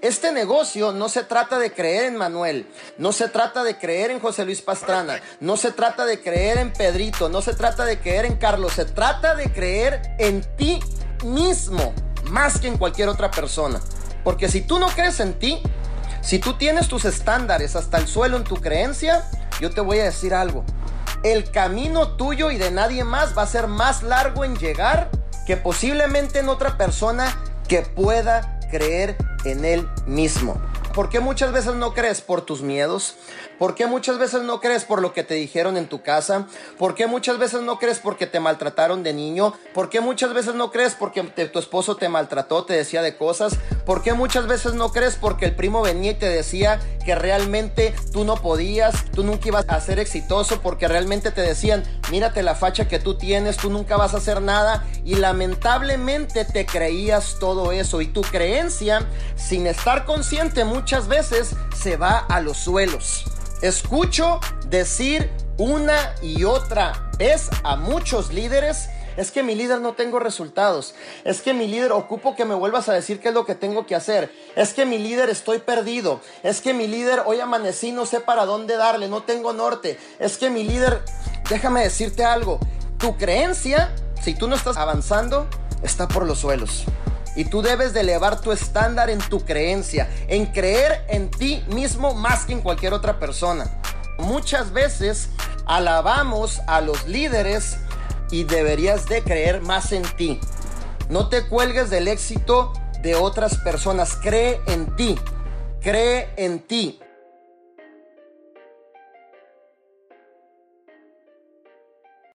Este negocio no se trata de creer en Manuel, no se trata de creer en José Luis Pastrana, no se trata de creer en Pedrito, no se trata de creer en Carlos, se trata de creer en ti mismo más que en cualquier otra persona. Porque si tú no crees en ti, si tú tienes tus estándares hasta el suelo en tu creencia, yo te voy a decir algo. El camino tuyo y de nadie más va a ser más largo en llegar que posiblemente en otra persona que pueda creer en él mismo. ¿Por qué muchas veces no crees por tus miedos? ¿Por qué muchas veces no crees por lo que te dijeron en tu casa? ¿Por qué muchas veces no crees porque te maltrataron de niño? ¿Por qué muchas veces no crees porque tu esposo te maltrató, te decía de cosas? ¿Por qué muchas veces no crees porque el primo venía y te decía que realmente tú no podías, tú nunca ibas a ser exitoso, porque realmente te decían, mírate la facha que tú tienes, tú nunca vas a hacer nada y lamentablemente te creías todo eso. Y tu creencia, sin estar consciente muchas veces, se va a los suelos. Escucho decir una y otra vez a muchos líderes, es que mi líder no tengo resultados, es que mi líder ocupo que me vuelvas a decir qué es lo que tengo que hacer, es que mi líder estoy perdido, es que mi líder hoy amanecí, no sé para dónde darle, no tengo norte, es que mi líder, déjame decirte algo, tu creencia, si tú no estás avanzando, está por los suelos. Y tú debes de elevar tu estándar en tu creencia, en creer en ti mismo más que en cualquier otra persona. Muchas veces alabamos a los líderes y deberías de creer más en ti. No te cuelgues del éxito de otras personas. Cree en ti. Cree en ti.